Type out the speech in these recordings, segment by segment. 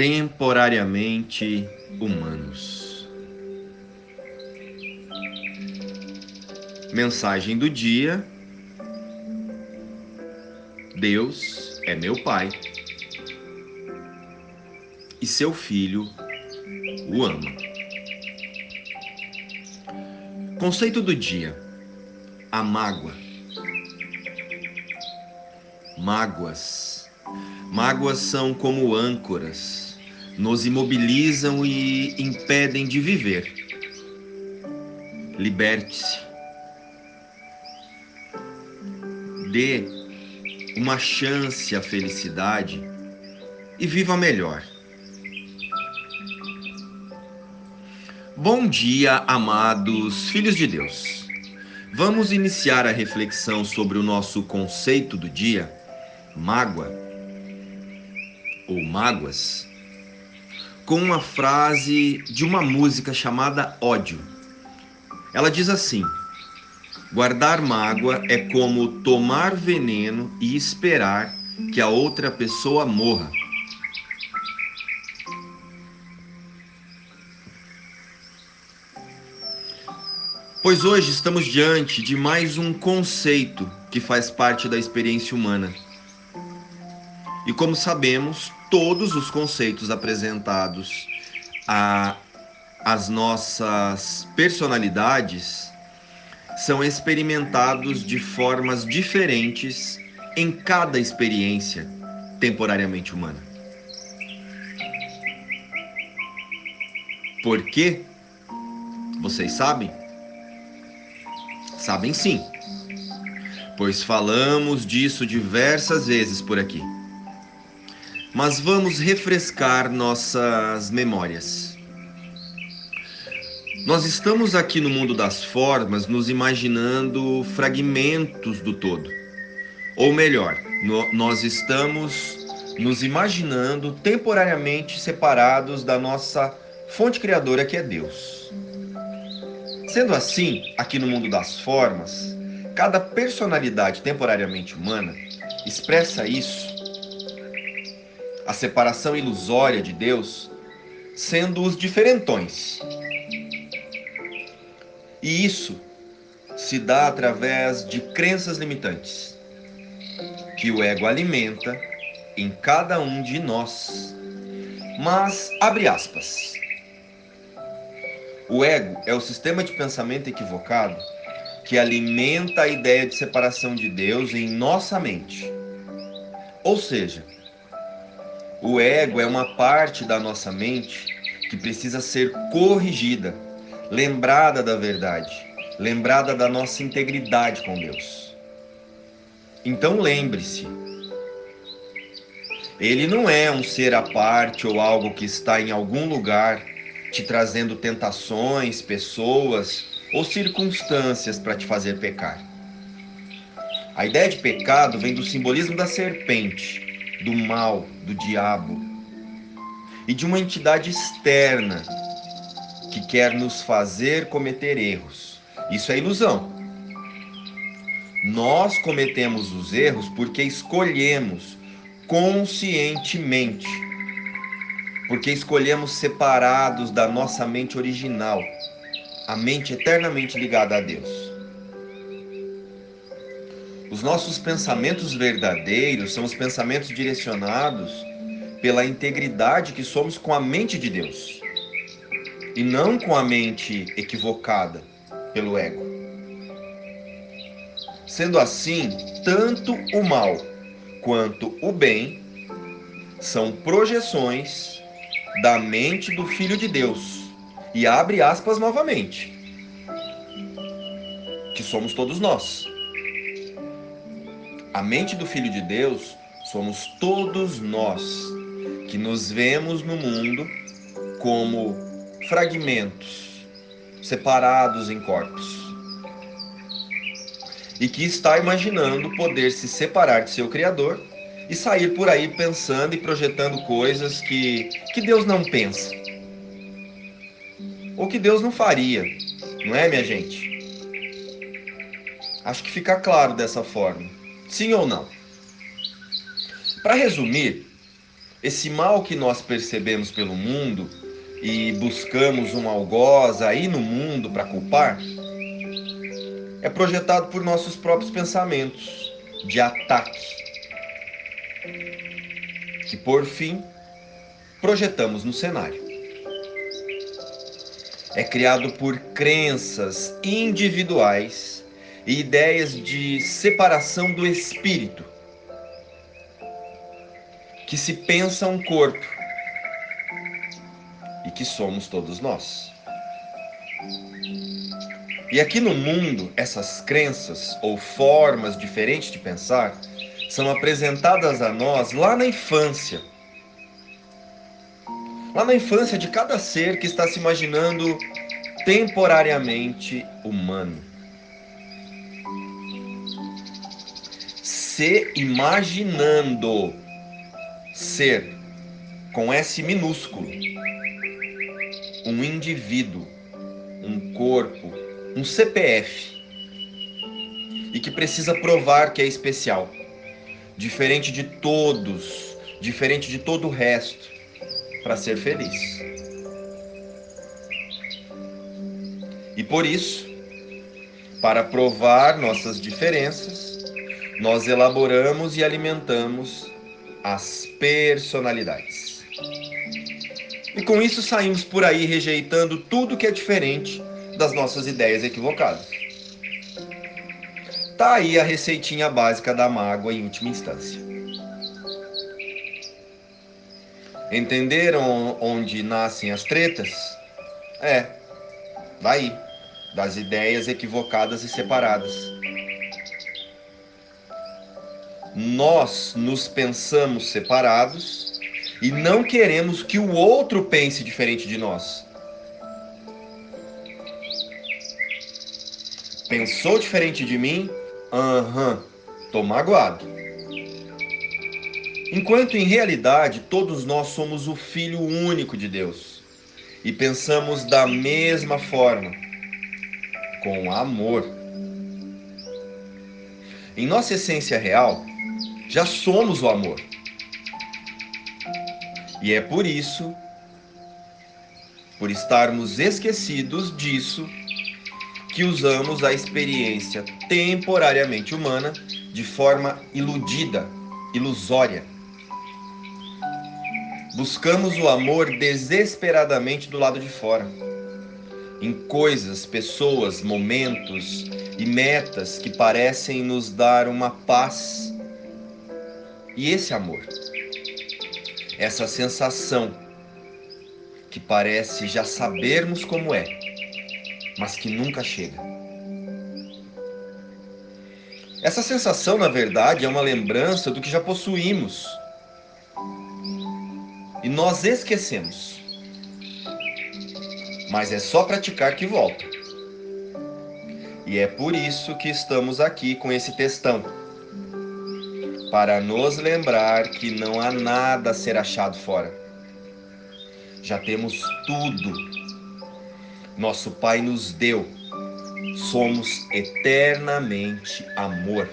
temporariamente humanos. Mensagem do dia: Deus é meu Pai e seu filho o ama. Conceito do dia: a mágoa. Mágoas. Mágoas são como âncoras, nos imobilizam e impedem de viver. Liberte-se. Dê uma chance à felicidade e viva melhor. Bom dia, amados filhos de Deus. Vamos iniciar a reflexão sobre o nosso conceito do dia, mágoa ou mágoas, com uma frase de uma música chamada Ódio. Ela diz assim: Guardar mágoa é como tomar veneno e esperar que a outra pessoa morra. Pois hoje estamos diante de mais um conceito que faz parte da experiência humana. E como sabemos, todos os conceitos apresentados as nossas personalidades são experimentados de formas diferentes em cada experiência temporariamente humana. Por quê? Vocês sabem? Sabem sim, pois falamos disso diversas vezes por aqui. Mas vamos refrescar nossas memórias. Nós estamos aqui no mundo das formas nos imaginando fragmentos do todo. Ou melhor, no, nós estamos nos imaginando temporariamente separados da nossa fonte criadora que é Deus. Sendo assim, aqui no mundo das formas, cada personalidade temporariamente humana expressa isso, a separação ilusória de Deus, sendo os diferentões. E isso se dá através de crenças limitantes, que o ego alimenta em cada um de nós. Mas, abre aspas, o ego é o sistema de pensamento equivocado que alimenta a ideia de separação de Deus em nossa mente. Ou seja, o ego é uma parte da nossa mente que precisa ser corrigida, lembrada da verdade, lembrada da nossa integridade com Deus. Então lembre-se, ele não é um ser à parte ou algo que está em algum lugar te trazendo tentações, pessoas ou circunstâncias para te fazer pecar. A ideia de pecado vem do simbolismo da serpente, do mal, do diabo e de uma entidade externa que quer nos fazer cometer erros. Isso é ilusão. Nós cometemos os erros porque escolhemos conscientemente porque escolhemos separados da nossa mente original, a mente eternamente ligada a Deus. Os nossos pensamentos verdadeiros são os pensamentos direcionados pela integridade que somos com a mente de Deus e não com a mente equivocada pelo ego. Sendo assim, tanto o mal quanto o bem são projeções da mente do Filho de Deus. E abre aspas novamente. Que somos todos nós. A mente do Filho de Deus somos todos nós que nos vemos no mundo como fragmentos separados em corpos. E que está imaginando poder se separar de seu Criador e sair por aí pensando e projetando coisas que, que Deus não pensa. Ou que Deus não faria, não é, minha gente? Acho que fica claro dessa forma. Sim ou não? Para resumir, esse mal que nós percebemos pelo mundo e buscamos um algoz aí no mundo para culpar, é projetado por nossos próprios pensamentos de ataque, que por fim projetamos no cenário. É criado por crenças individuais e ideias de separação do espírito, que se pensa um corpo e que somos todos nós. E aqui no mundo, essas crenças ou formas diferentes de pensar são apresentadas a nós lá na infância. Lá na infância de cada ser que está se imaginando temporariamente humano. Se imaginando ser com S minúsculo um indivíduo, um corpo, um CPF e que precisa provar que é especial, diferente de todos, diferente de todo o resto, para ser feliz. E por isso, para provar nossas diferenças, nós elaboramos e alimentamos as personalidades. E com isso saímos por aí rejeitando tudo que é diferente das nossas ideias equivocadas. Tá aí a receitinha básica da mágoa em última instância. Entenderam onde nascem as tretas? É, daí, das ideias equivocadas e separadas. Nós nos pensamos separados e não queremos que o outro pense diferente de nós. Pensou diferente de mim? Aham, uhum, tô magoado. Enquanto em realidade todos nós somos o Filho único de Deus e pensamos da mesma forma, com amor. Em nossa essência real, já somos o amor. E é por isso, por estarmos esquecidos disso, que usamos a experiência temporariamente humana de forma iludida, ilusória. Buscamos o amor desesperadamente do lado de fora, em coisas, pessoas, momentos e metas que parecem nos dar uma paz. E esse amor, essa sensação que parece já sabermos como é, mas que nunca chega. Essa sensação, na verdade, é uma lembrança do que já possuímos. E nós esquecemos. Mas é só praticar que volta. E é por isso que estamos aqui com esse textão. Para nos lembrar que não há nada a ser achado fora. Já temos tudo nosso Pai nos deu. Somos eternamente amor.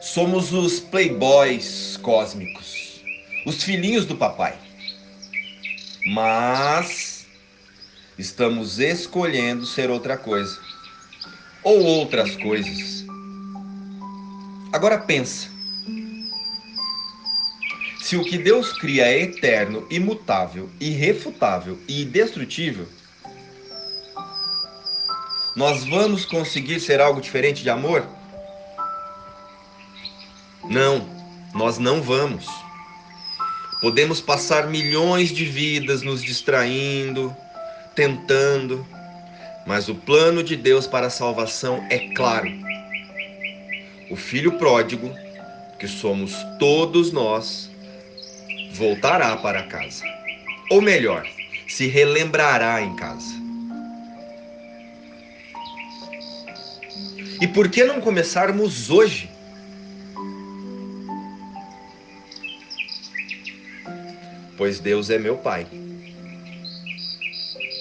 Somos os playboys cósmicos, os filhinhos do papai. Mas estamos escolhendo ser outra coisa ou outras coisas. Agora pensa. Se o que Deus cria é eterno, imutável, irrefutável e indestrutível, nós vamos conseguir ser algo diferente de amor? Não, nós não vamos. Podemos passar milhões de vidas nos distraindo, tentando, mas o plano de Deus para a salvação é claro. O filho pródigo, que somos todos nós, voltará para casa. Ou melhor, se relembrará em casa. E por que não começarmos hoje? Pois Deus é meu Pai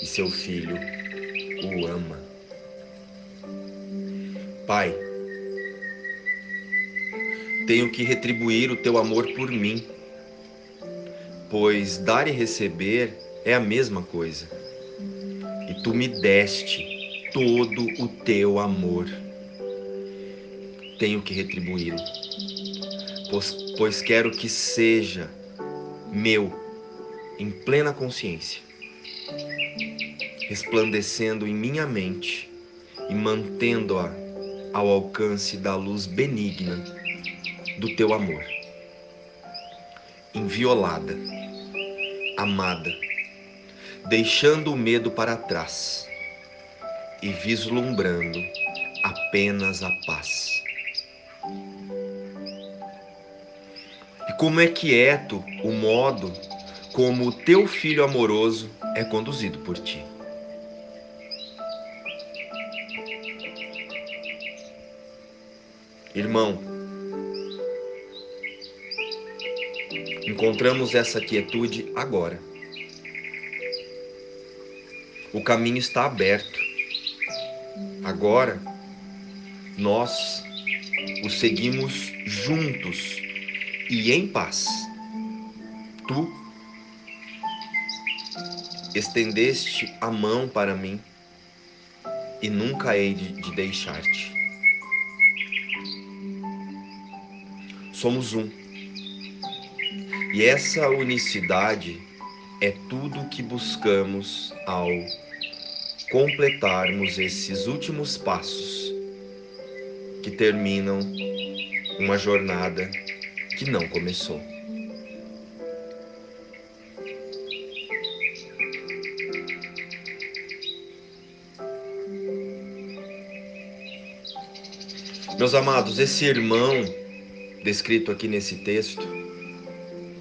e seu Filho o ama. Pai, tenho que retribuir o teu amor por mim, pois dar e receber é a mesma coisa. E tu me deste todo o teu amor. Tenho que retribuí-lo, pois, pois quero que seja meu em plena consciência, resplandecendo em minha mente e mantendo-a ao alcance da luz benigna do teu amor. Inviolada, amada, deixando o medo para trás e vislumbrando apenas a paz. E como é quieto o modo como o teu filho amoroso é conduzido por ti. Irmão, encontramos essa quietude agora. O caminho está aberto. Agora, nós o seguimos juntos e em paz. Tu estendeste a mão para mim e nunca hei de, de deixar-te. Somos um. E essa unicidade é tudo o que buscamos ao completarmos esses últimos passos que terminam uma jornada que não começou. Meus amados, esse irmão descrito aqui nesse texto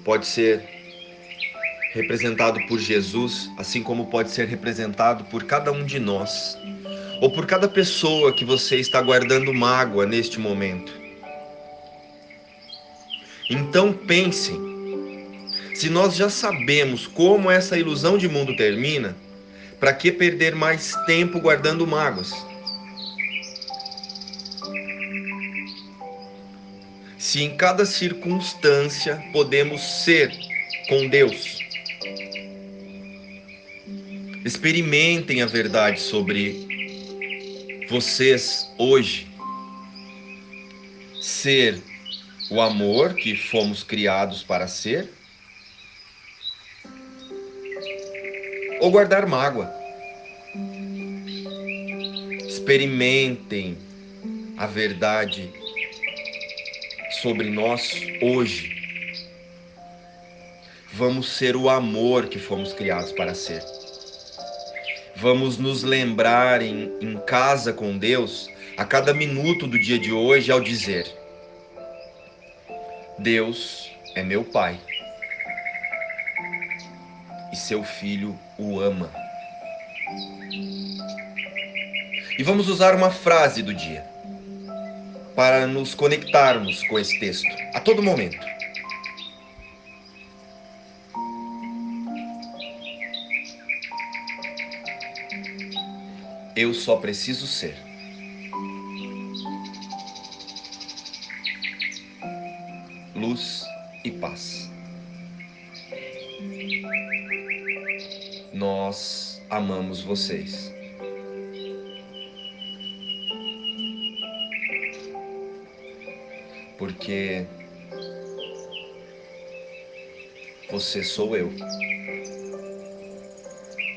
pode ser representado por Jesus, assim como pode ser representado por cada um de nós, ou por cada pessoa que você está guardando mágoa neste momento. Então pensem, se nós já sabemos como essa ilusão de mundo termina, para que perder mais tempo guardando mágoas? Se em cada circunstância podemos ser com Deus. Experimentem a verdade sobre vocês hoje. Ser o amor que fomos criados para ser, ou guardar mágoa. Experimentem a verdade sobre nós hoje. Vamos ser o amor que fomos criados para ser. Vamos nos lembrar em, em casa com Deus a cada minuto do dia de hoje ao dizer: Deus é meu Pai e seu filho o ama. E vamos usar uma frase do dia para nos conectarmos com esse texto a todo momento. Eu só preciso ser. Luz e paz. Nós amamos vocês. Porque você sou eu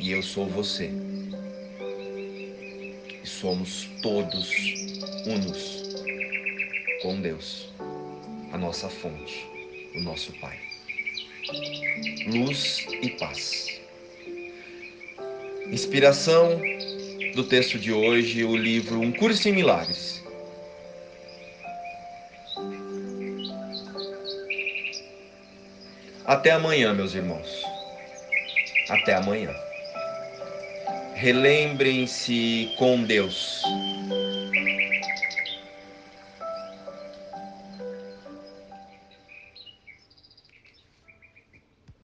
e eu sou você. E somos todos unos com Deus, a nossa fonte, o nosso Pai. Luz e paz. Inspiração do texto de hoje, o livro Um Curso em Milagres Até amanhã, meus irmãos. Até amanhã. Relembrem-se com Deus